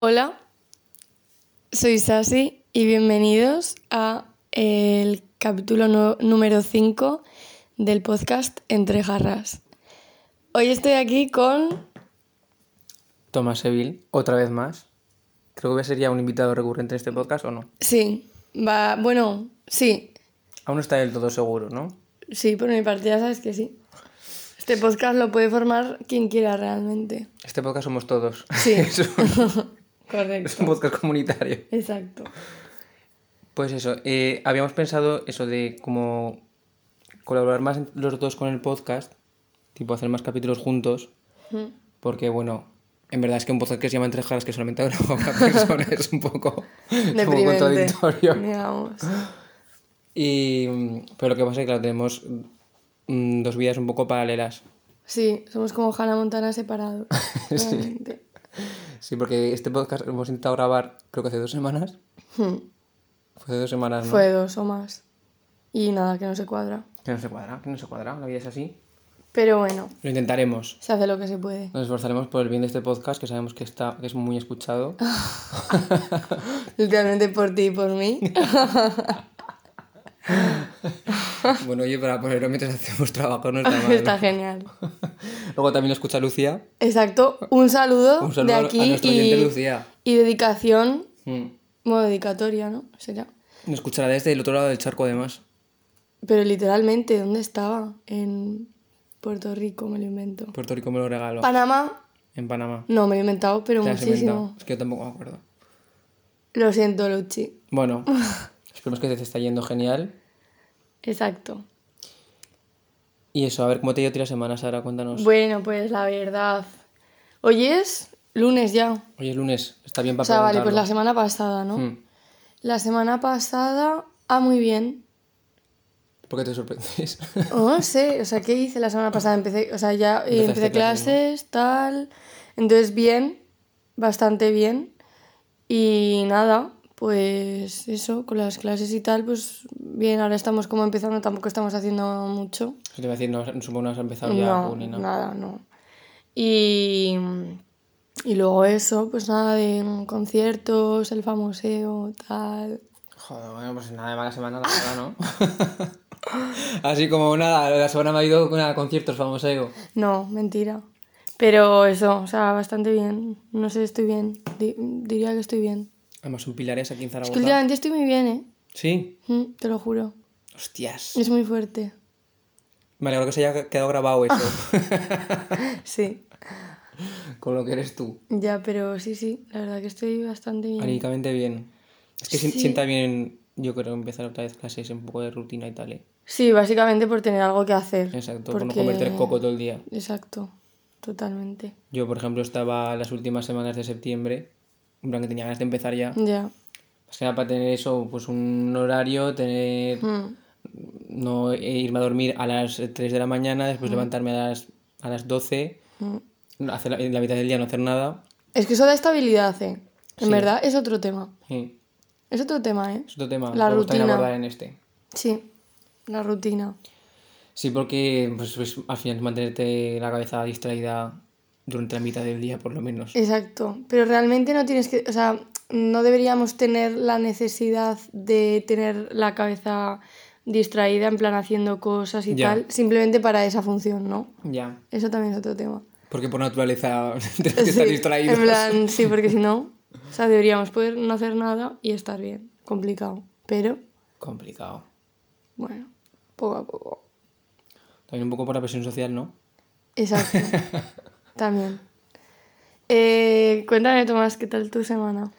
Hola, soy Sasi y bienvenidos a el capítulo no- número 5 del podcast Entre Jarras. Hoy estoy aquí con... Tomás Seville, otra vez más. Creo que sería un invitado recurrente en este podcast o no. Sí, va... Bueno, sí, Aún no está del todo seguro, ¿no? sí, por mi parte ya sabes que sí. Este podcast lo puede formar quien quiera realmente. Este podcast somos todos. Sí. es, un, Correcto. es un podcast comunitario. Exacto. Pues eso, eh, habíamos pensado eso de como colaborar más los dos con el podcast, tipo hacer más capítulos juntos, Mm. porque bueno, en verdad es que un podcast que se llama Entre Jaras que solamente graba una persona es un poco, contradictorio. digamos. Y, pero lo que pasa es que claro, tenemos mm, dos vidas un poco paralelas. Sí, somos como Hannah Montana separados. realmente. Sí, porque este podcast lo hemos intentado grabar creo que hace dos semanas. Hmm. Fue hace dos semanas, ¿no? Fue dos o más. Y nada, que no se cuadra. Que no se cuadra, que no se cuadra, la vida es así. Pero bueno, Lo intentaremos. se hace lo que se puede. Nos esforzaremos por el bien de este podcast, que sabemos que, está, que es muy escuchado. Literalmente por ti y por mí. bueno, oye, para ponerlo mientras hacemos trabajo no está mal. Está genial. Luego también lo escucha Lucía. Exacto. Un saludo, Un saludo de aquí a y, oyente Lucía. y dedicación, Mm. bueno, dedicatoria, ¿no? Será. Nos escuchará desde el otro lado del charco, además. Pero literalmente, ¿dónde estaba? En Puerto Rico, me lo invento. Puerto Rico me lo regaló. Panamá, en Panamá. no, me lo he inventado, pero Te has inventado. muchísimo. Es que yo tampoco me acuerdo. Lo siento, Luchi. Bueno, esperemos que te está yendo genial. Exacto. Y eso, a ver, ¿cómo te ha ido a ti la semana, Sara? Cuéntanos. Bueno, pues la verdad. Hoy es lunes ya. Hoy es lunes, está bien para O sea, vale, pues la semana pasada, ¿no? Mm. La semana pasada, ah, muy bien. ¿Por qué te sorprendes? Oh, no sé, o sea, ¿qué hice la semana pasada? Empecé, o sea, ya eh, empecé clases, clases, tal. Entonces, bien, bastante bien. Y nada, pues eso, con las clases y tal, pues bien, ahora estamos como empezando, tampoco estamos haciendo mucho. Te iba a decir, no, supongo no has empezado ya No, ¿no? nada, no. Y, y luego eso, pues nada de conciertos, el famoseo, tal. Joder, bueno, pues nada de mala semana, la verdad, ¿no? Así como nada, la semana me ha ido con conciertos, famoso ego. No, mentira. Pero eso, o sea, bastante bien. No sé, estoy bien. Di- diría que estoy bien. Además son pilares aquí en Es Zaragoza. que últimamente estoy muy bien, ¿eh? Sí, Mm, te lo juro. hostias. Es muy fuerte. Me alegro que se haya quedado grabado eso, Sí. con lo que eres tú. Ya, pero sí, sí, la verdad que estoy bastante bien. Anímicamente bien. Es que Sí. sienta bien, yo creo, empezar otra vez clases, un poco de rutina y tal. ¿eh? Sí, básicamente por tener algo que hacer. Exacto, por no Porque- comerte el coco todo el día. Exacto, totalmente. Yo, por ejemplo, estaba las últimas semanas de septiembre, en plan que tenía ganas de empezar ya. Ya. Más que nada para tener eso, pues un horario, tener... Mm, No irme a dormir a las 3 de la mañana, después levantarme a las, a las 12, mm. hacer la, la mitad del día no hacer nada. Es que eso da estabilidad, ¿eh? En Sí. verdad es otro tema. Sí, Es otro tema, ¿eh? es otro tema. La a rutina. abordar en este. Sí, la rutina. Sí, porque pues, pues, al final mantenerte la cabeza distraída durante la mitad del día, por lo menos. Exacto, pero realmente no tienes que, o sea, no deberíamos tener la necesidad de tener la cabeza distraída en plan haciendo cosas y Ya. tal, simplemente para esa función, ¿no? Ya. Eso también es otro tema. Porque por naturaleza que Sí, estar distraídos. En plan, sí, porque si no, o sea, deberíamos poder no hacer nada y estar bien. Complicado, pero Complicado. bueno, poco a poco. También un poco por la presión social, ¿no? Exacto, también. Eh, cuéntame, Tomás, ¿qué tal tu semana?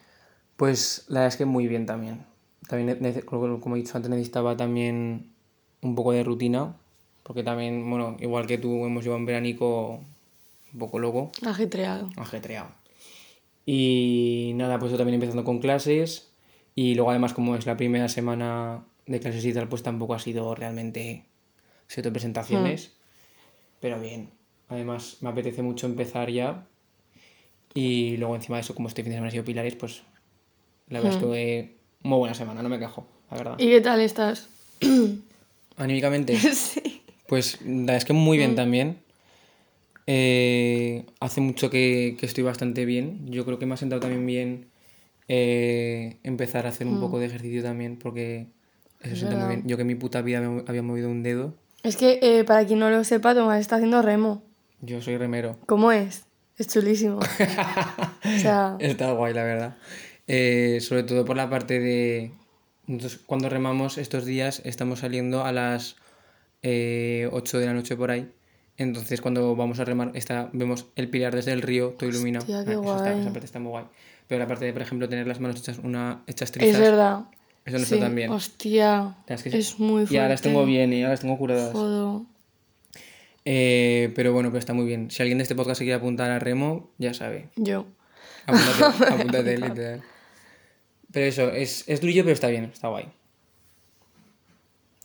Pues la verdad es que muy bien también. También, como he dicho antes, necesitaba también un poco de rutina. Porque también, bueno, igual que tú, hemos llevado un veranico un poco loco, Ajetreado. ajetreado. Y nada, pues yo también empezando con clases. Y luego además, como es la primera semana de clases y tal, pues tampoco ha sido realmente siete presentaciones. Pero bien. Además, me apetece mucho empezar ya. Y luego encima de eso, como este fin de semana ha sido pilares, pues la verdad es que muy buena semana, no me quejo, la verdad. ¿Y qué tal estás? Anímicamente, sí. pues la verdad es que muy bien también. Eh, hace mucho que, que estoy bastante bien. Yo creo que me ha sentado también bien eh, empezar a hacer un poco de ejercicio también, porque eso sienta muy bien. Yo que en mi puta vida me había movido un dedo. Es que, eh, para quien no lo sepa, Tomás está haciendo remo. Yo soy remero. ¿Cómo es? Es chulísimo. o sea, Está guay, la verdad. Eh, sobre todo por la parte de... nosotros cuando remamos estos días estamos saliendo a las eh, 8 de la noche por ahí. Entonces cuando vamos a remar está, vemos el pilar desde el río, todo iluminado. Hostia, qué Ah, eso está- guay. esa parte está muy guay. Pero la parte de, por ejemplo, tener las manos hechas, una, hechas trizas, es verdad. eso no Sí, está tan bien. Hostia, es que sí. es muy fuerte. Y ahora las tengo bien, y ahora las tengo curadas. Jodo. Eh, pero bueno, pero está muy bien. Si alguien de este podcast se quiere apuntar a remo, ya sabe. Yo. Apúntate, apúntate, literal. Pero eso, es, es durillo, pero está bien, está guay.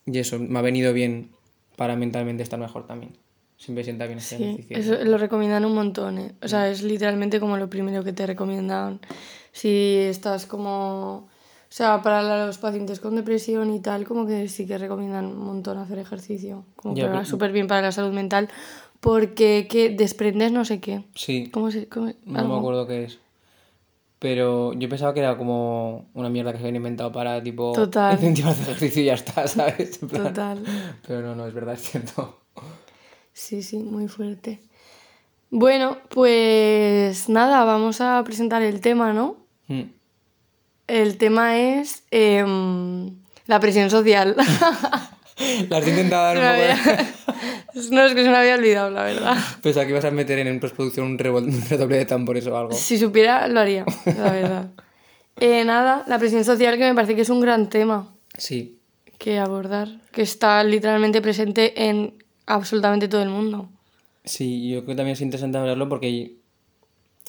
Y eso, me ha venido bien para mentalmente estar mejor también. Siempre sienta bien este Sí, ejercicio. eso lo recomiendan un montón, ¿eh? O sea, es literalmente como lo primero que te recomiendan si estás como... O sea, para los pacientes con depresión y tal, como que sí que recomiendan un montón hacer ejercicio. Como Ya, que va súper bien para la salud mental porque que desprendes no sé qué. Sí, ¿Cómo se...? cómo- no me acuerdo qué es. Pero yo pensaba que era como una mierda que se habían inventado para, tipo, Total. incentivar hacer ejercicio y ya está, ¿sabes? En plan- Total. Pero no, no, es verdad, es cierto. Sí, sí, muy fuerte. Bueno, pues nada, vamos a presentar el tema, ¿no? Mm. El tema es em, la presión social. La has intentado dar un poco de... había- No, es que se me había olvidado, la verdad. Pensaba que ibas a meter en postproducción un, revol- un redoble de tambores o algo. Si supiera, lo haría, la verdad. Eh, nada, la presión social que me parece que es un gran tema Sí, que abordar, que está literalmente presente en absolutamente todo el mundo. Sí, yo creo que también es interesante hablarlo porque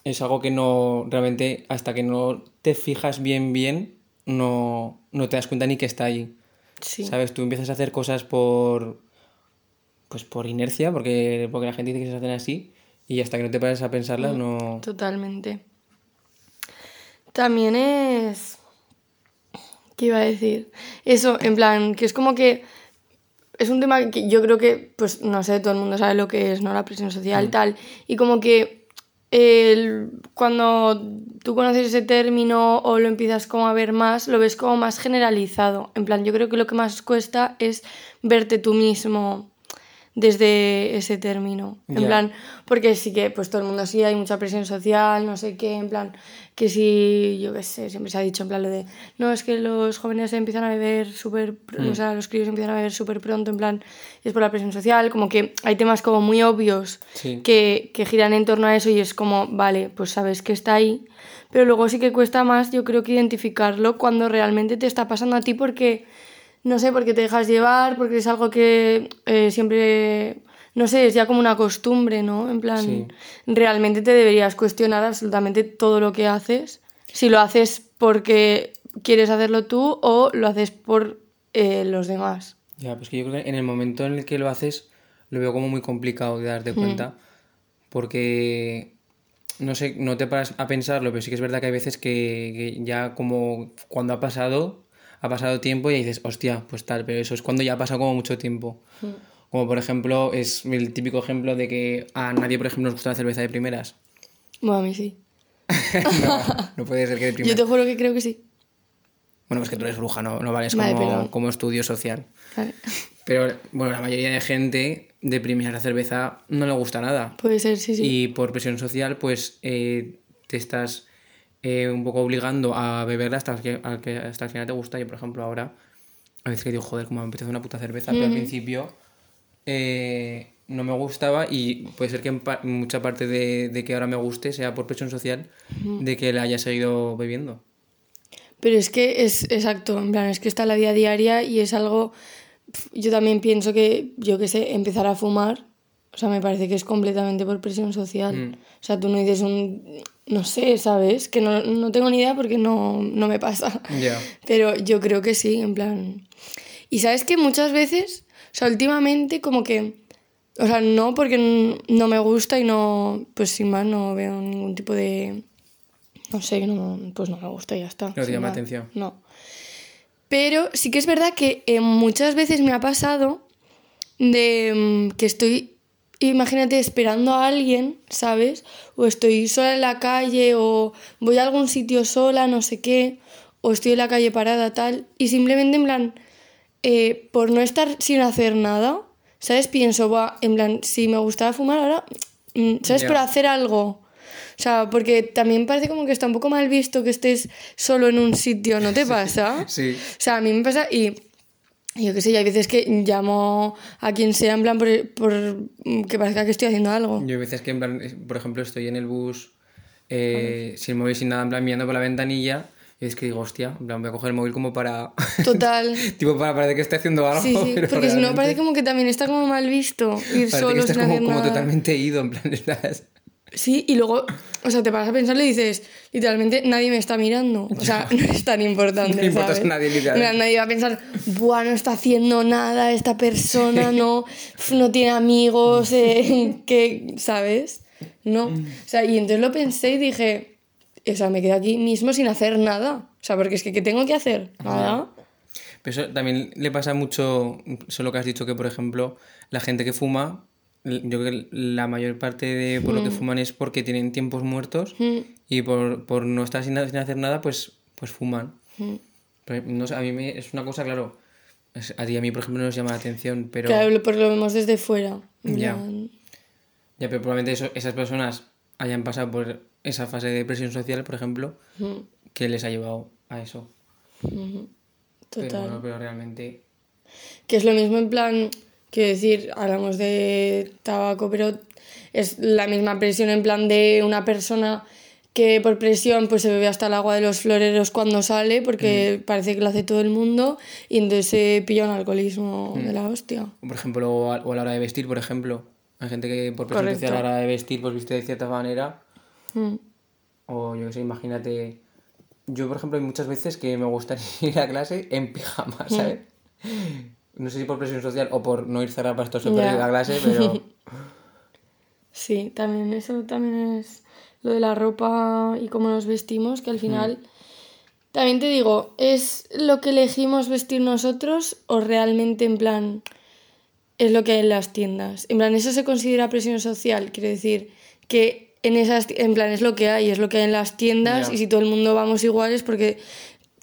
es algo que no, realmente, hasta que no te fijas bien, bien, no, no te das cuenta ni que está ahí. Sí, ¿Sabes? Tú empiezas a hacer cosas por, pues por inercia, porque, porque la gente dice que se hacen así, y hasta que no te pares a pensarlas, no... totalmente. También es... ¿Qué iba a decir? Eso, en plan, que es como que es un tema que yo creo que, pues, no sé, todo el mundo sabe lo que es, ¿no? La presión social, tal. Y como que el- cuando tú conoces ese término o lo empiezas como a ver más, lo ves como más generalizado. En plan, yo creo que lo que más cuesta es verte tú mismo desde ese término. En plan, porque sí que, pues todo el mundo sí, hay mucha presión social, no sé qué, en plan, que si, yo qué sé, siempre se ha dicho en plan lo de, no, es que los jóvenes empiezan a beber súper, pr- o sea, los críos empiezan a beber súper pronto, en plan, es por la presión social, como que hay temas como muy obvios Sí. que, que giran en torno a eso y es como, vale, pues sabes que está ahí, pero luego sí que cuesta más, yo creo que identificarlo cuando realmente te está pasando a ti porque, no sé, porque te dejas llevar, porque es algo que eh, siempre, no sé, es ya como una costumbre, ¿no? En plan, Sí. realmente te deberías cuestionar absolutamente todo lo que haces, si lo haces porque quieres hacerlo tú o lo haces por eh, los demás. Ya, pues que yo creo que en el momento en el que lo haces, lo veo como muy complicado de darte cuenta, porque, no sé, no te paras a pensarlo, pero sí que es verdad que hay veces que, que ya como cuando ha pasado, ha pasado tiempo y dices, hostia, pues tal, pero eso es cuando ya ha pasado como mucho tiempo. Como por ejemplo, es el típico ejemplo de que a nadie, por ejemplo, nos gusta la cerveza de primeras. Bueno, a mí sí. no, no puede ser que de Yo primeras. te juro que creo que sí. Bueno, es que tú eres bruja, no, no vales Vale, como, perdón. como estudio social. Vale. Pero bueno, la mayoría de gente de primeras la cerveza no le gusta nada. Puede ser, sí, sí. Y por presión social, pues eh, te estás eh, un poco obligando a beberla hasta que, a que- hasta el final te gusta. Yo, por ejemplo, ahora, a veces que digo, joder, como me apetece una puta cerveza, pero al principio eh, no me gustaba y puede ser que en pa- mucha parte de, de que ahora me guste sea por presión social de que la haya seguido bebiendo. Pero es que es exacto, en plan, es que está la vida diaria y es algo. Yo también pienso que, yo qué sé, empezar a fumar, o sea, me parece que es completamente por presión social. Mm. O sea, tú no dices un. No sé, ¿sabes? Que no, no tengo ni idea porque no, no me pasa. Ya. Pero yo creo que sí, en plan. Y sabes que muchas veces, o sea, últimamente, como que. O sea, no porque no me gusta y no. Pues sin más, no veo ningún tipo de. No sé, no, pues no me gusta y ya está. No te llama atención. No. Pero sí que es verdad que eh, muchas veces me ha pasado de mm, que estoy imagínate, esperando a alguien, ¿sabes? O estoy sola en la calle, o voy a algún sitio sola, no sé qué, o estoy en la calle parada, tal, y simplemente en plan, eh, por no estar sin hacer nada, ¿sabes? Pienso, va, en plan, si me gustaba fumar ahora, mm, ¿sabes? Ya. Pero hacer algo. O sea, porque también parece como que está un poco mal visto que estés solo en un sitio, ¿no te pasa? Sí. O sea, a mí me pasa y yo qué sé, y hay veces que llamo a quien sea en plan por, por que parezca que estoy haciendo algo. Yo hay veces que, en plan, eh, por ejemplo, estoy en el bus eh, sin móvil, sin nada, en plan, mirando por la ventanilla. Y es que digo, hostia, en plan, voy a coger el móvil como para. Total. tipo, para parecer que estoy haciendo algo. Sí, sí, pero porque si no realmente parece como que también está como mal visto ir solo que estás sin como, hacer como nada. totalmente ido, en plan, estás. Sí, y luego, o sea, te paras a pensarlo y dices, literalmente nadie me está mirando. O sea, no es tan importante. No importas ¿sabes? nadie, literalmente. Nadie va a pensar, buah, no está haciendo nada esta persona, no, no tiene amigos, eh, que, ¿sabes? No. Mm. O sea, y entonces lo pensé y dije, o sea, me quedo aquí mismo sin hacer nada. O sea, porque es que, ¿qué tengo que hacer? Nada. Pero eso también le pasa mucho, solo que has dicho que, por ejemplo, la gente que fuma, yo creo que la mayor parte de por lo que fuman es porque tienen tiempos muertos Mm, y por, por no estar sin, sin hacer nada, pues, pues fuman. mm. Pero no sé, a mí me, es una cosa, claro, a ti y a mí, por ejemplo, no nos llama la atención, pero... Claro, porque lo vemos desde fuera. Ya. plan, Ya, pero probablemente eso- esas personas hayan pasado por esa fase de depresión social, por ejemplo, que les ha llevado a eso. Pero, Total. bueno, pero realmente... Que es lo mismo en plan, quiero decir, hablamos de tabaco, pero es la misma presión en plan de una persona que por presión pues se bebe hasta el agua de los floreros cuando sale porque parece que lo hace todo el mundo y entonces se pilla un alcoholismo de la hostia. Por ejemplo, o a, o a la hora de vestir, por ejemplo. Hay gente que por presión Correcto. a la hora de vestir pues viste de cierta manera. Mm. O yo qué sé, imagínate... Yo, por ejemplo, hay muchas veces que me gustaría ir a clase en pijama, ¿sabes? No sé si por presión social o por no ir cerrada para estar súper Ya. ir a clase, pero... Sí, también eso también es lo de la ropa y cómo nos vestimos, que al final, también te digo, ¿es lo que elegimos vestir nosotros o realmente en plan es lo que hay en las tiendas? En plan, ¿eso se considera presión social? Quiero decir que en esas, en plan, es lo que hay, es lo que hay en las tiendas y si todo el mundo vamos iguales porque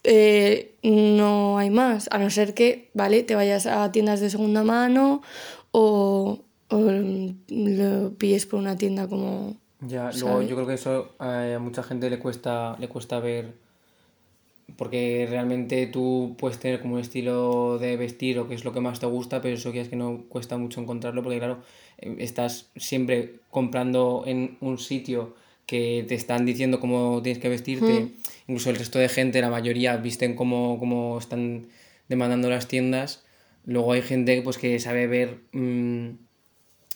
eh, no hay más, a no ser que, ¿vale? Te vayas a tiendas de segunda mano o, o lo pilles por una tienda como... Ya, luego yo creo que eso eh, a mucha gente le cuesta, le cuesta ver, porque realmente tú puedes tener como un estilo de vestir o qué es lo que más te gusta, pero eso que es que no cuesta mucho encontrarlo, porque claro, eh, estás siempre comprando en un sitio que te están diciendo cómo tienes que vestirte, incluso el resto de gente, la mayoría visten como, como están demandando las tiendas, luego hay gente pues que sabe ver... mm,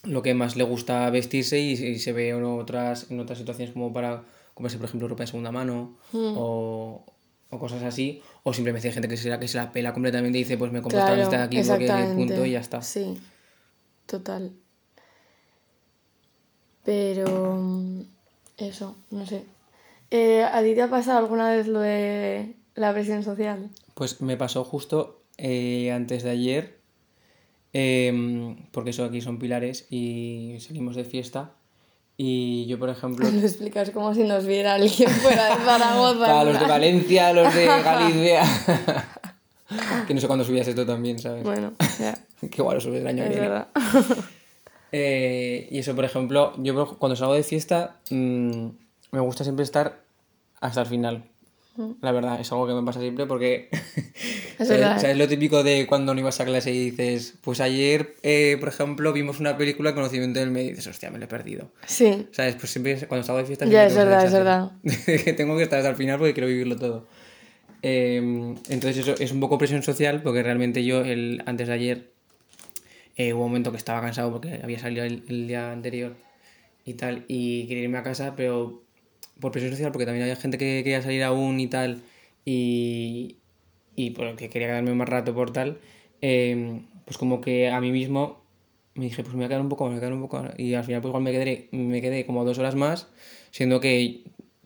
lo que más le gusta vestirse y, y se ve en otras, en otras situaciones como para comprarse, por ejemplo, ropa de segunda mano o, o cosas así. O simplemente hay gente que se, la, que se la pela completamente y dice, pues me compro esta camiseta de aquí porque punto y ya está. Sí, total. Pero mm, eso, no sé. Eh, ¿A ti te ha pasado alguna vez lo de la presión social? Pues me pasó justo eh, antes de ayer, em, porque eso aquí son pilares y salimos de fiesta. Y yo, por ejemplo, Lo explicas como si nos viera alguien fuera de Zaragoza. para los de. Valencia, los de Galicia, que no sé cuándo subías esto también, ¿sabes? Bueno, ya, Que igual lo subes el año que es viene. Verdad. Eh, y eso, por ejemplo, yo cuando salgo de fiesta mm, me gusta siempre estar hasta el final. La verdad, es algo que me pasa siempre porque Es ¿sabes, verdad. lo típico de cuando no ibas a clase y dices, pues ayer, eh, por ejemplo, vimos una película Conocimiento del Medio y dices, hostia, me lo he perdido. Sí, ¿Sabes? Pues siempre cuando salgo de fiesta Ya, es verdad, es sensación que tengo que estar hasta el final porque quiero vivirlo todo. Eh, entonces eso es un poco presión social porque realmente yo el, antes de ayer eh, hubo un momento que estaba cansado porque había salido el, el día anterior y tal y quería irme a casa pero por presión social porque también había gente que quería salir aún y tal y, y porque quería quedarme más rato por tal eh, pues como que a mí mismo me dije pues me voy a quedar un poco me voy a quedar un poco y al final pues igual me quedé, me quedé como dos horas más siendo que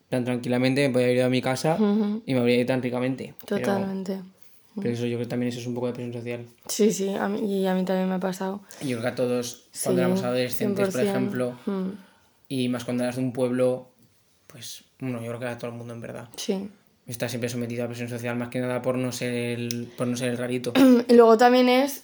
tan tranquilamente me podía ir a mi casa Ujú. y me habría ido tan ricamente totalmente. Pero eso yo creo que también eso es un poco de presión social. Sí, sí, a mí, y a mí también me ha pasado. Yo creo que a todos, cuando Sí, éramos adolescentes, por 100%. ejemplo, Mm, y más cuando eras de un pueblo, pues, bueno, yo creo que a todo el mundo en verdad. sí. Está siempre sometido a presión social, más que nada por no ser el, por no ser el rarito. Y luego también es,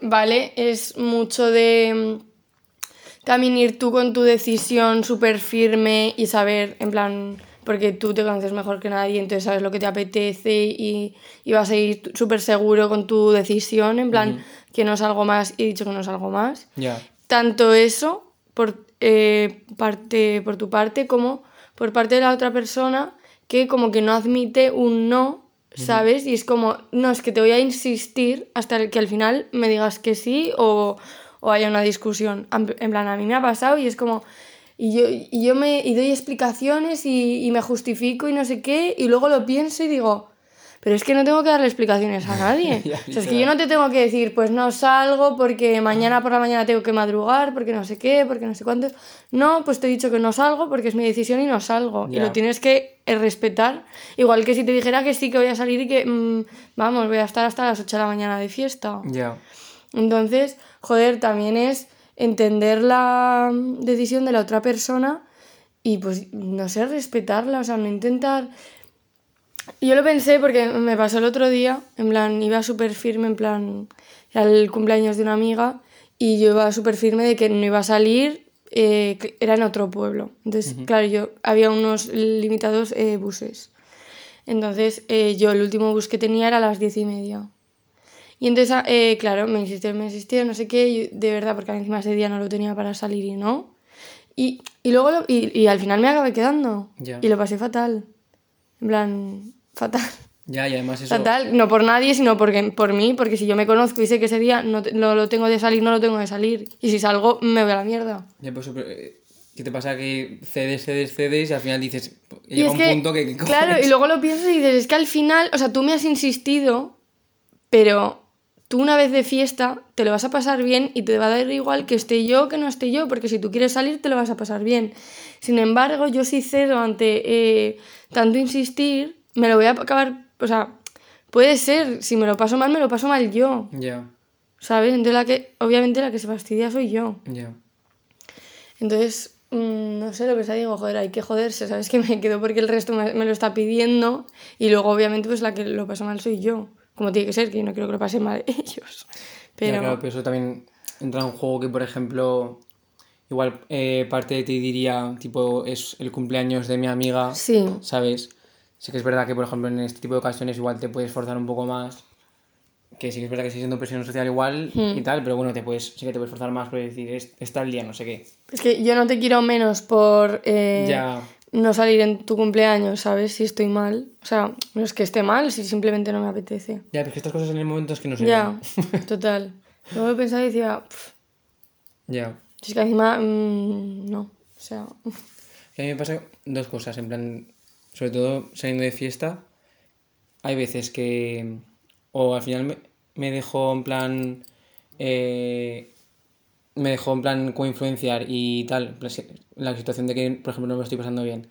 ¿vale? Es mucho de mm, también ir tú con tu decisión súper firme y saber, en plan, porque tú te conoces mejor que nadie, entonces sabes lo que te apetece y, y vas a ir súper seguro con tu decisión, en plan, que no es algo más y he dicho que no es algo más. ya. Tanto eso por, eh, parte, por tu parte como por parte de la otra persona que como que no admite un no, ¿sabes? Y es como, no, es que te voy a insistir hasta que al final me digas que sí o, o haya una discusión. En plan, a mí me ha pasado y es como... Y yo, y yo me y doy explicaciones y, y me justifico y no sé qué, y luego lo pienso y digo, pero es que no tengo que darle explicaciones a nadie. Ya, o sea, es que yo no te tengo que decir, pues no salgo porque mañana por la mañana tengo que madrugar, porque no sé qué, porque no sé cuánto. No, pues te he dicho que no salgo porque es mi decisión y no salgo. Y lo tienes que eh, respetar. Igual que si te dijera que sí, que voy a salir y que, mm, vamos, voy a estar hasta las 8 de la mañana de fiesta. Ya. Entonces, joder, también es entender la decisión de la otra persona y pues, no sé, respetarla, o sea, no intentar... Yo lo pensé porque me pasó el otro día, en plan, iba súper firme, en plan, era el cumpleaños de una amiga y yo iba súper firme de que no iba a salir, eh, era en otro pueblo. Entonces, claro, yo había unos limitados eh, buses. Entonces, eh, yo el último bus que tenía era a las diez y media. Y entonces, ah, eh, claro, me insistieron, me insistieron, no sé qué, de verdad, porque encima ese día no lo tenía para salir y no. Y, y luego, lo- y, y al final me acabé quedando. Ya. Y lo pasé fatal. En plan, fatal. Ya, y además eso. Fatal, no por nadie, sino porque, por mí, porque si yo me conozco y sé que ese día no, te- no lo tengo de salir, no lo tengo de salir. Y si salgo, me voy a la mierda. Ya, pues, pero, eh, ¿qué te pasa? Que cedes, cedes, cedes y al final dices. Llega un que, punto que. que claro, y luego lo piensas y dices, es que al final, o sea, tú me has insistido, pero tú una vez de fiesta te lo vas a pasar bien y te va a dar igual que esté yo o que no esté yo, porque si tú quieres salir te lo vas a pasar bien. Sin embargo, yo si cedo ante eh, tanto insistir, me lo voy a acabar, o sea, puede ser, si me lo paso mal, me lo paso mal yo, Ya, ¿sabes? Entonces la que, obviamente la que se fastidia soy yo. ya. Entonces, mm, no sé lo que se digo, joder, hay que joderse, ¿sabes? Que me quedo porque el resto me, me lo está pidiendo y luego obviamente pues la que lo pasa mal soy yo, como tiene que ser, que yo no quiero que lo pasen mal ellos. Pero, Ya, claro, pero eso también entra en un juego que, por ejemplo, igual eh, parte de ti diría, tipo, es el cumpleaños de mi amiga, sí, ¿sabes? Sí que es verdad que, por ejemplo, en este tipo de ocasiones igual te puedes forzar un poco más, que sí que es verdad que sigue siendo presión social igual y tal, pero bueno, te puedes, sí que te puedes forzar más por decir, "Es- está el día, no sé qué. es que yo no te quiero menos por eh, Ya, no salir en tu cumpleaños, ¿sabes? Si estoy mal. O sea, no es que esté mal, si simplemente no me apetece. ya, pero es que estas cosas en el momento es que no se Ya, ven. total. Luego pensaba y decía, "Pff, Ya. si es que encima, mm, no. O sea, Que a mí me pasa dos cosas, en plan, sobre todo saliendo de fiesta, hay veces que o al final me, me dejo en plan eh, me dejó en plan como influenciar y tal, la situación de que, por ejemplo, no me lo estoy pasando bien,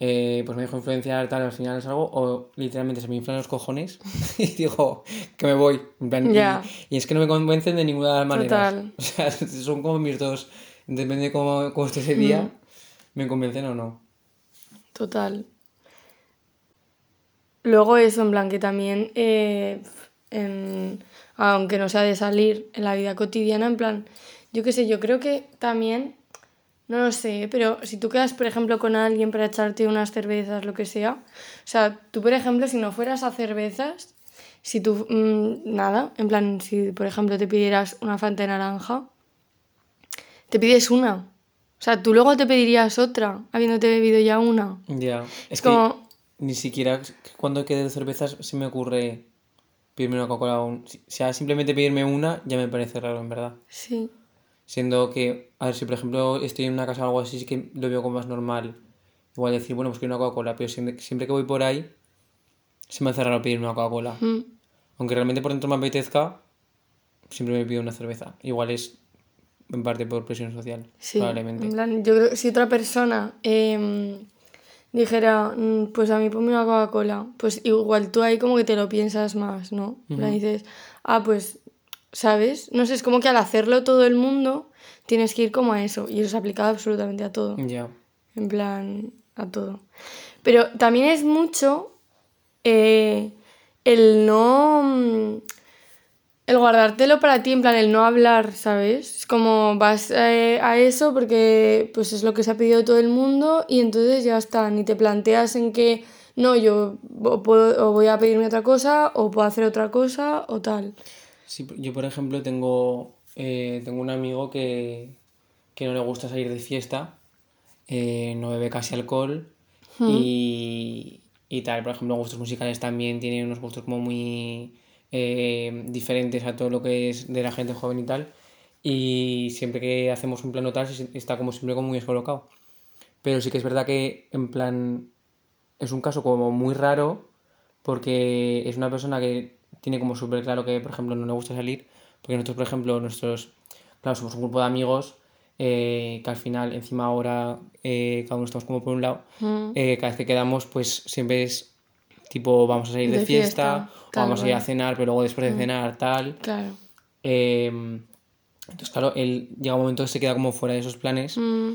eh, pues me dejo influenciar tal, al final es algo, o literalmente se me inflan los cojones y digo que me voy, en plan, y- Ya. y, es que no me convencen de ninguna maneras. Total. O sea, son como mis dos, depende de cómo, cómo esté ese día, me convencen o no. Total. Luego eso, en plan que también, eh, en- aunque no sea de salir en la vida cotidiana, en plan, yo qué sé, yo creo que también, no lo sé, pero si tú quedas, por ejemplo, con alguien para echarte unas cervezas, lo que sea, o sea, tú, por ejemplo, si no fueras a cervezas, si tú, mm, nada, en plan, si, por ejemplo, te pidieras una fanta de naranja, te pides una. O sea, tú luego te pedirías otra, habiéndote bebido ya una. Ya, es, Es que como- ni siquiera cuando quede de cervezas se me ocurre pedirme una Coca-Cola. o un- O sea, simplemente pedirme una ya me parece raro, en verdad. Sí. Siendo que, a ver, si por ejemplo estoy en una casa o algo así, sí que lo veo como más normal. Igual decir, bueno, pues quiero una Coca-Cola, pero siempre, siempre que voy por ahí, se me hace raro pedirme una Coca-Cola. Mm. Aunque realmente por dentro me apetezca, siempre me pido una cerveza. Igual es en parte por presión social, Sí, probablemente. en plan, yo creo que si otra persona em, dijera, "Mm, pues a mí ponme una Coca-Cola, pues igual tú ahí como que te lo piensas más, ¿no? Dices, ah, pues, ¿sabes? No sé, es como que al hacerlo todo el mundo tienes que ir como a eso y eso es aplicado absolutamente a todo. Ya. En plan, a todo. Pero también es mucho eh, el no. mm, El guardártelo para ti, en plan, el no hablar, ¿sabes? Es como vas eh, a eso porque pues es lo que se ha pedido todo el mundo y entonces ya está. Ni te planteas en que no, yo o puedo, o voy a pedirme otra cosa o puedo hacer otra cosa o tal. Sí, yo por ejemplo tengo, eh, tengo un amigo que, que no le gusta salir de fiesta, eh, no bebe casi alcohol y, y tal. Por ejemplo, gustos musicales también tiene unos gustos como muy eh, diferentes a todo lo que es de la gente joven y tal. Y siempre que hacemos un plano tal, está como siempre como muy descolocado. Pero sí que es verdad que en plan es un caso como muy raro porque es una persona que tiene como súper claro que, por ejemplo, no le gusta salir. Porque nosotros, por ejemplo, nosotros, claro, somos un grupo de amigos eh, que al final, encima ahora, eh, cada uno estamos como por un lado. eh, cada vez que quedamos, pues siempre es tipo, vamos a salir de, De fiesta, fiesta, o vamos a ir a cenar, pero luego después de cenar, tal. Claro. Eh, entonces, claro, él llega un momento que se queda como fuera de esos planes. Mm,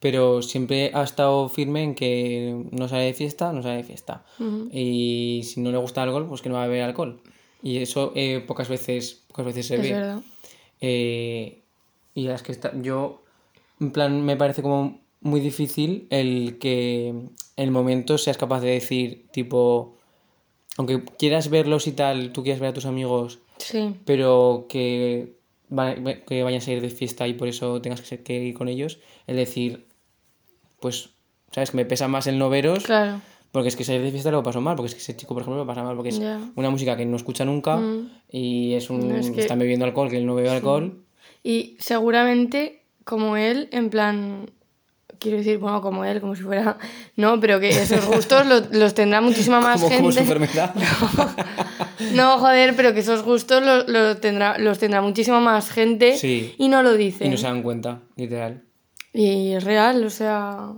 pero siempre ha estado firme en que no sale de fiesta, no sale de fiesta. Y si no le gusta el alcohol, pues que no va a beber alcohol. Y eso eh, pocas veces pocas veces se es ve. verdad. Eh, y es que está, yo, en plan, me parece como muy difícil el que en el momento seas capaz de decir, tipo, aunque quieras verlos y tal, tú quieras ver a tus amigos, Sí. pero que, va- que vayan a ir de fiesta y por eso tengas que, ser- que ir con ellos, el decir, pues, ¿sabes? Que me pesa más el no veros, Claro. porque es que salir de fiesta lo paso mal, porque es que ese chico, por ejemplo, lo pasa mal, porque es una música que no escucha nunca y es un... No, es que- están bebiendo alcohol, que él no bebe alcohol. Y seguramente, como él, en plan. Quiero decir, bueno, como él, como si fuera. No, pero que esos gustos lo- los, tendrá muchísima más como, gente. como su enfermedad. No, joder, pero que esos gustos los, los tendrá, los tendrá muchísima más gente Sí. y no lo dice. y no se dan cuenta, literal. Y es real, o sea,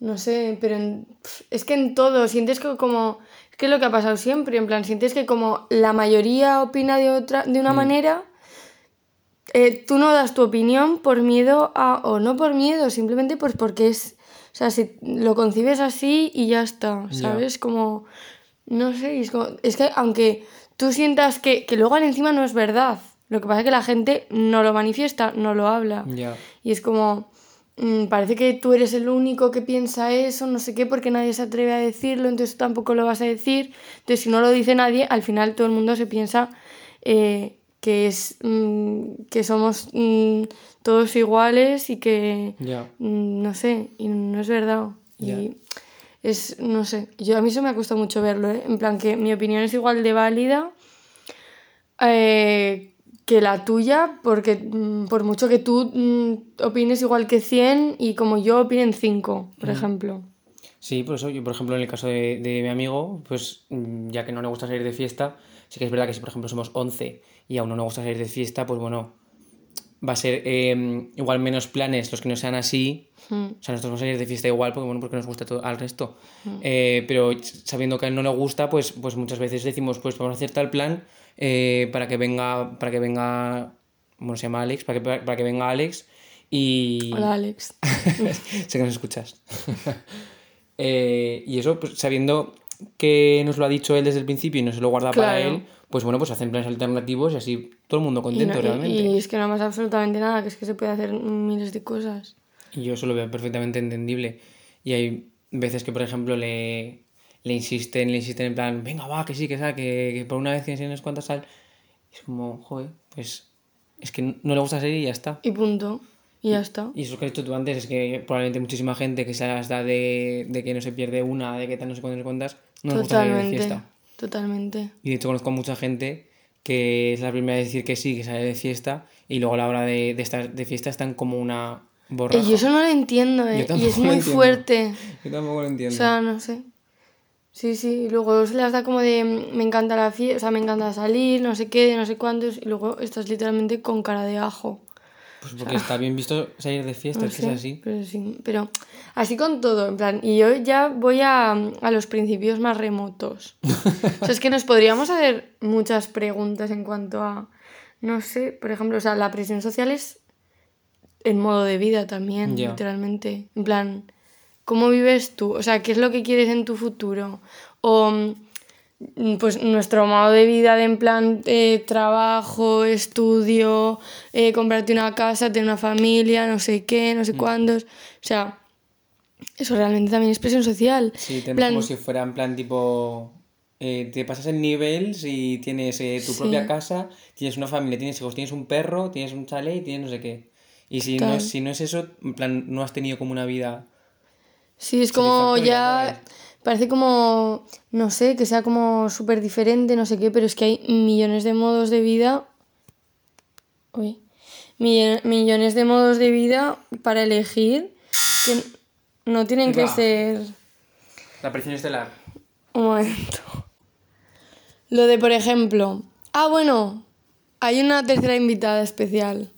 no sé, pero en- es que en todo sientes que como, es que es lo que ha pasado siempre, en plan, sientes que como la mayoría opina de otra, de una manera, eh, tú no das tu opinión por miedo a, o no por miedo, simplemente pues porque es, o sea, si lo concibes así y ya está. ¿sabes? Como, no sé, es, como- es que aunque tú sientas que, que luego encima no es verdad, lo que pasa es que la gente no lo manifiesta, no lo habla. Ya. Y es como, mm, parece que tú eres el único que piensa eso, no sé qué, porque nadie se atreve a decirlo, entonces tú tampoco lo vas a decir. Entonces, si no lo dice nadie, al final todo el mundo se piensa eh, que, es, mm, que somos mm, todos iguales y que, mm, no sé, y no es verdad. Ya. Y es, no sé, yo a mí eso me ha costado mucho verlo, ¿eh? En plan, que mi opinión es igual de válida eh, que la tuya, porque mm, por mucho que tú mm, opines igual que 100 y como yo opinen 5, por ejemplo. Sí, por eso yo, por ejemplo, en el caso de, de mi amigo, pues mm, ya que no le gusta salir de fiesta, sí que es verdad que si, por ejemplo, somos 11 y a uno no le gusta salir de fiesta, pues bueno, va a ser eh, igual menos planes los que no sean así. O sea, nosotros vamos a salir de fiesta igual porque, bueno, porque nos gusta todo al resto. Eh, pero sabiendo que a él no le gusta, pues, pues muchas veces decimos, pues vamos a hacer tal plan eh, para que venga, para que venga, bueno, se llama Alex, para que, para que venga Alex y... Hola, Alex. sé que nos escuchas. Eh, y eso, pues sabiendo que nos lo ha dicho él desde el principio y no se lo guarda para Claro. él, pues bueno, pues hacen planes alternativos y así todo el mundo Y, contento no- y- realmente. y es que no pasa absolutamente nada, que es que se puede hacer miles de cosas. Y yo eso lo veo perfectamente entendible. Y hay veces que, por ejemplo, le, le insisten, le insisten en plan, venga, va, que sí, que sal, que, que por una vez que enseñes cuántas sal. Y es como, joder, pues es que no le gusta salir y ya está. Y punto. Y ya está. Y eso que has dicho tú antes es que probablemente muchísima gente que se las da de, de que no se pierde una, de que tal, no sé cuántas, cuántas, no les gusta salir de fiesta. Totalmente. Y de hecho conozco a mucha gente que es la primera de decir que sí, que sale de fiesta, y luego a la hora de, de estar de fiesta están como una borraja. Y yo eso no lo entiendo, ¿eh? Yo Y es muy entiendo. fuerte. Yo tampoco lo O entiendo. sea, no sé. Sí, sí. Y luego se las da como de mm, me encanta la fiesta, o sea, me encanta salir, no sé qué, no sé cuántos. Y luego estás literalmente con cara de ajo. Pues porque está bien visto salir de fiesta, No es que es sé, así. Pero sí, pero así con todo, en plan, y yo ya voy a, a los principios más remotos. o sea, es que nos podríamos hacer muchas preguntas en cuanto a, no sé, por ejemplo, o sea, la presión social es en modo de vida también, Ya. literalmente. En plan, ¿cómo vives tú? O sea, ¿qué es lo que quieres en tu futuro? O, mm, pues, nuestro modo de vida de en plan eh, trabajo, estudio, eh, comprarte una casa, tener una familia, no sé qué, Mm. no sé cuántos. O sea, eso realmente también es presión social. Sí, plan, como si fuera en plan tipo. eh, te pasas el nivel si tienes tu Sí. propia casa, tienes una familia, tienes hijos, tienes un perro, tienes un chalet y tienes no sé qué. Y si no, Total. si no es eso, en plan, no has tenido como una vida. Sí, es como ya... Parece como, no sé, que sea como súper diferente, no sé qué, pero es que hay millones de modos de vida. Uy. Millo- millones de modos de vida para elegir que no tienen que Va. ser. La presión estelar. Un momento. Lo de, por ejemplo. Ah, bueno. Hay una tercera invitada especial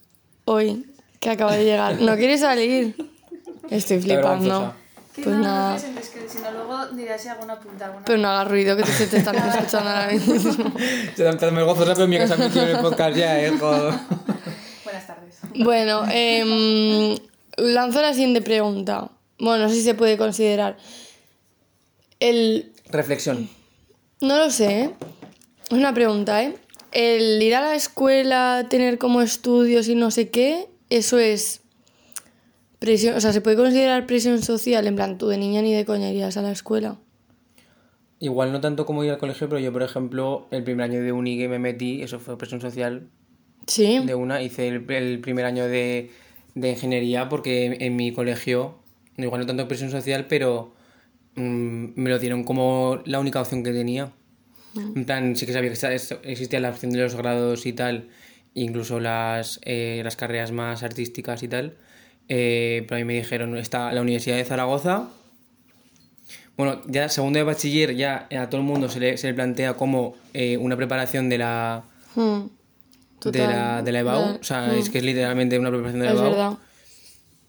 hoy que acaba de llegar. ¿No quiere salir? Estoy flipando. Pues no, nada. te presentes, que si no luego dirás si alguna punta alguna. Pero no hagas ruido que te, te están escuchando ahora mismo. Se da empezando gozosa, pero en mi casa me en el podcast ya, eh. Buenas tardes. Bueno, em, lanzo la siguiente pregunta. Bueno, no sé si se puede considerar. El. Reflexión. No lo sé, ¿eh? Es una pregunta, ¿eh? El ir a la escuela, tener como estudios y no sé qué, eso es. Presión, o sea, ¿se puede considerar presión social? En plan, tú de niña ni de coña irías a la escuela. Igual no tanto como ir al colegio, pero yo, por ejemplo, el primer año de uni que me metí, eso fue presión social Sí. de una. Hice el, el primer año de, de ingeniería porque en, en mi colegio, igual no tanto presión social, pero mm, me lo dieron como la única opción que tenía. En plan, sí que sabía que existía la opción de los grados y tal, incluso las, eh, las carreras más artísticas y tal. Eh, pero a mí me dijeron, está la Universidad de Zaragoza. Bueno, ya segundo de bachiller ya a todo el mundo se le, se le plantea como eh, una preparación de la, Mm, de la, de la EBAU. O sea, es que es literalmente una preparación de la Es EBAU. verdad.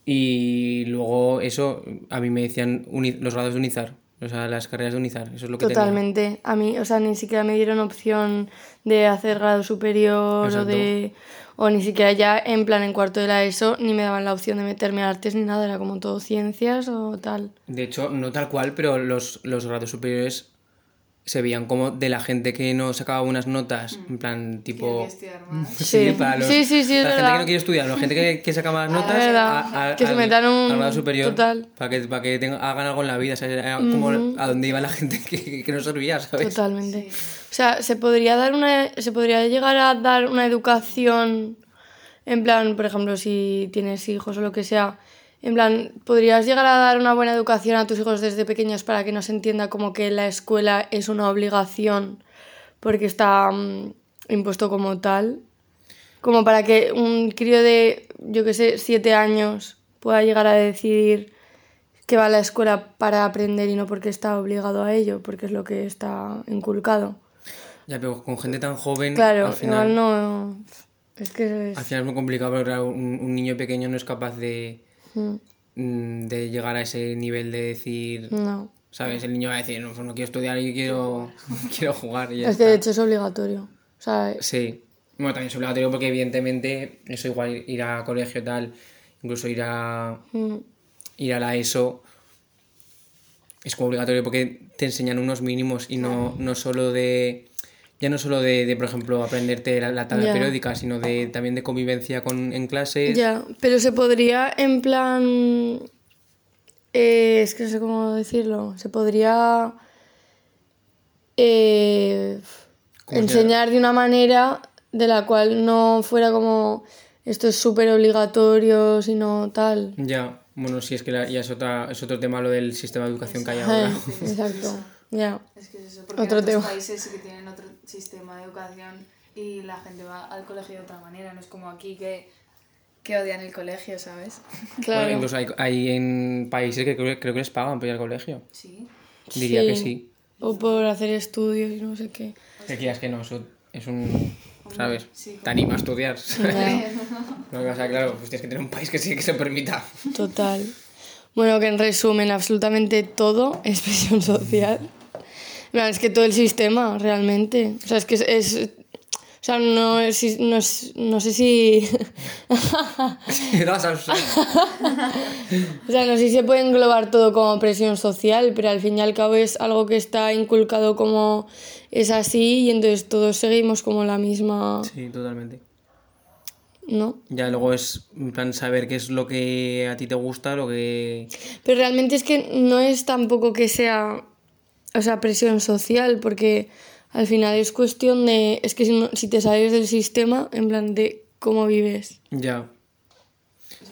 Y luego eso, a mí me decían uni- los grados de Unizar, o sea, las carreras de Unizar, eso es lo que tenía. Totalmente. A mí, o sea, ni siquiera me dieron opción de hacer grado superior o de... O ni siquiera ya en plan en cuarto de la ESO ni me daban la opción de meterme a artes ni nada, era como todo ciencias o tal. De hecho, no tal cual, pero los, los grados superiores se veían como de la gente que no sacaba buenas notas, en plan, tipo... Más. Sí, Sí. para los, Sí, sí, sí, es para la gente verdad. que no quiere estudiar, la gente que, que saca más notas, verdad. a- a- Que se metan un- al grado superior, total. para que, para que tenga- hagan algo en la vida, o sea, era como a donde iba la gente que, que no servía, ¿sabes? Totalmente. O sea, se podría dar una se podría llegar a dar una educación en plan, por ejemplo, si tienes hijos o lo que sea, en plan, podrías llegar a dar una buena educación a tus hijos desde pequeños para que no se entienda como que la escuela es una obligación porque está mm, impuesto como tal. Como para que un crío de, yo que sé, siete años pueda llegar a decidir que va a la escuela para aprender y no porque está obligado a ello, porque es lo que está inculcado. Ya, pero con gente tan joven, Claro, al final... no. Es que es. Al final es muy complicado porque un niño pequeño no es capaz de, Mm, de llegar a ese nivel de decir, No. ¿sabes? El niño va a decir, no, pues no quiero estudiar, yo quiero, quiero jugar y ya Es que de hecho es obligatorio. O sea, Sí. Bueno, también es obligatorio porque evidentemente eso igual ir a colegio tal, incluso ir a, mm, ir a la ESO es como obligatorio porque te enseñan unos mínimos y no, no solo de ya no solo de, de, por ejemplo aprenderte la, la tabla periódica sino de también de convivencia con en clases ya, pero se podría en plan. eh, es que no sé cómo decirlo. Se podría. eh, ¿Cómo se enseñar de una manera de la cual no fuera como. Esto es súper obligatorio, sino tal. Ya, bueno, sí, es que la- ya es, otra, es otro tema lo del sistema de educación que hay ahora. Exacto. Ya. Es que es eso, porque Otro en otros tema. países sí que tienen otro sistema de educación y la gente va al colegio de otra manera, no es como aquí que, que odian el colegio, ¿sabes? Claro. Bueno, incluso hay, hay en países que creo, creo que les pagan por ir al colegio. Sí. Diría Sí. que sí. O por hacer estudios y no sé qué. Que quieras que no, eso es un... ¿sabes? sí, Te anima a estudiar. Ya, No, o sea, claro, pues tienes que tener un país que sí que se permita. total. Bueno, que en resumen, absolutamente todo es presión social. Plan, Es que todo el sistema, realmente. O sea, es que es... es- o sea, no, es- no, es- no sé si... O sea, no sé si se puede englobar todo como presión social, pero al fin y al cabo es algo que está inculcado como es así y entonces todos seguimos como la misma, Sí, totalmente. ¿no? Ya luego es en plan saber qué es lo que a ti te gusta, lo que... Pero realmente es que no es tampoco que sea, o sea, presión social, porque al final es cuestión de, es que si, no- si te sales del sistema, en plan de cómo vives. Ya.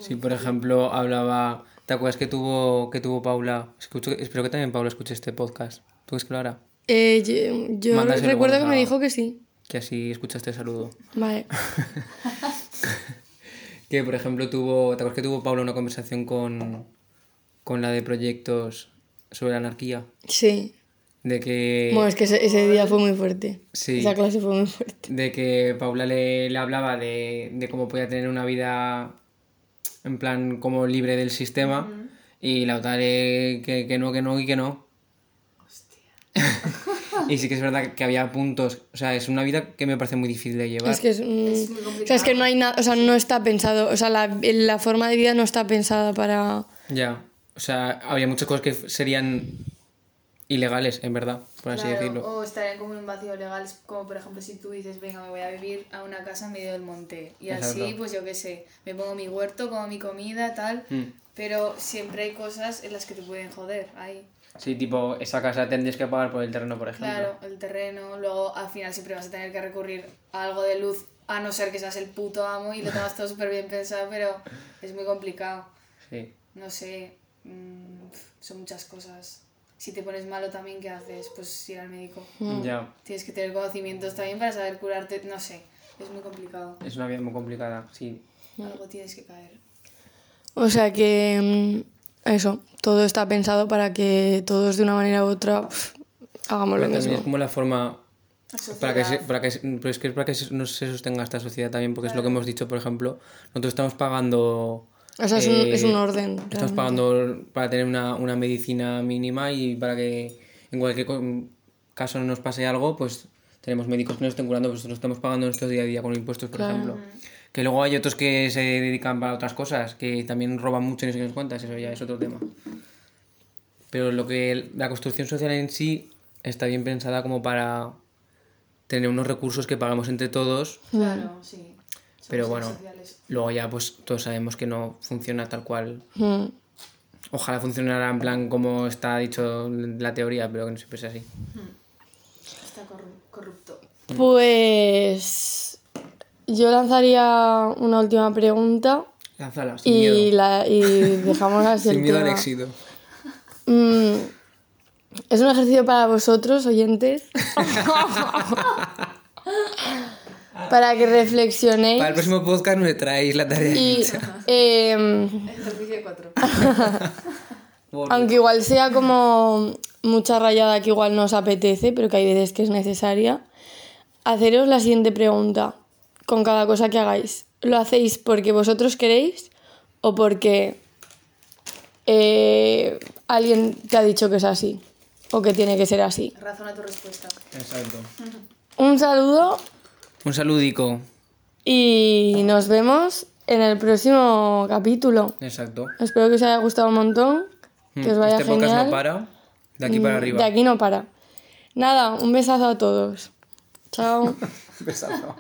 Sí, por ejemplo, hablaba... ¿Te acuerdas que tuvo, que tuvo Paula? Escucho, espero que también Paula escuche este podcast. ¿Tú crees que lo hará? Eh, yo yo recuerdo que me dijo que sí. Que así escucha este saludo. Vale. Que, por ejemplo, tuvo... ¿Te acuerdas que tuvo Paula una conversación con, con la de proyectos sobre la anarquía? Sí. De que... Bueno, es que ese, ese día fue muy fuerte. Sí. Esa clase fue muy fuerte. de que Paula le, le hablaba de, de cómo podía tener una vida en plan como libre del sistema y la otra le- que, que no, que no y que no. y sí que es verdad que había puntos, o sea, es una vida que me parece muy difícil de llevar. Es que es, mm, Es muy o sea, es que no hay nada, o sea, no está pensado, o sea, la, la forma de vida no está pensada para... Ya, o sea, habría muchas cosas que serían ilegales, en verdad, por así Claro, decirlo. O estarían como en un vacío legal, como por ejemplo si tú dices, venga, me voy a vivir a una casa en medio del monte. Y así, Exacto. pues yo qué sé, me pongo mi huerto, como mi comida, tal. Mm. Pero siempre hay cosas en las que te pueden joder, ahí. Sí, tipo, esa casa tendrías que pagar por el terreno, por ejemplo. Claro, el terreno, luego al final siempre vas a tener que recurrir a algo de luz, a no ser que seas el puto amo y lo tengas todo súper bien pensado, pero es muy complicado. Sí. No sé, mm, pf, son muchas cosas. Si te pones malo también, ¿qué haces? Pues ir al médico. Ya, Tienes que tener conocimientos también para saber curarte, no sé, es muy complicado. es una vida muy complicada, sí. Algo tienes que caer. O sea que mm, eso, todo está pensado para que todos de una manera u otra pf, hagamos lo Pero también mismo. es como la forma para que se, para que se- pero es que es para que no se sostenga esta sociedad también porque es lo que hemos dicho por ejemplo nosotros estamos pagando O sea, es un, eh, es un orden. estamos realmente. pagando para tener una, una medicina mínima y para que en cualquier caso no nos pase algo pues tenemos médicos que nos estén curando pues nosotros estamos pagando nuestro día a día con impuestos por ejemplo que luego hay otros que se dedican para otras cosas que también roban mucho y no se nos cuentas eso ya es otro tema pero lo que la construcción social en sí está bien pensada como para tener unos recursos que pagamos entre todos, Claro, sí. Pero bueno, sociales. luego ya pues todos sabemos que no funciona tal cual. Mm. Ojalá funcionara en plan como está dicho la teoría, pero que no siempre es así. Está corru- corrupto. Pues yo lanzaría una última pregunta Lánzala, sin y, miedo. la, y dejamos así Sin el miedo al tema. éxito. Mm, es un ejercicio para vosotros, oyentes, para que reflexionéis Para el próximo podcast nos traéis la tarea. y em, Ejercicio 4. aunque igual sea como mucha rayada que igual no os apetece, pero que hay veces que es necesaria, haceros la siguiente pregunta con cada cosa que hagáis. ¿Lo hacéis porque vosotros queréis o porque eh, alguien te ha dicho que es así o que tiene que ser así? Razona tu respuesta. Exacto. Un saludo Un saludico. y nos vemos en el próximo capítulo. Exacto. Espero que os haya gustado un montón, que os vaya este podcast genial. no para. De aquí para Mm, arriba. De aquí no para. Nada, un besazo a todos. Chao. Besazo.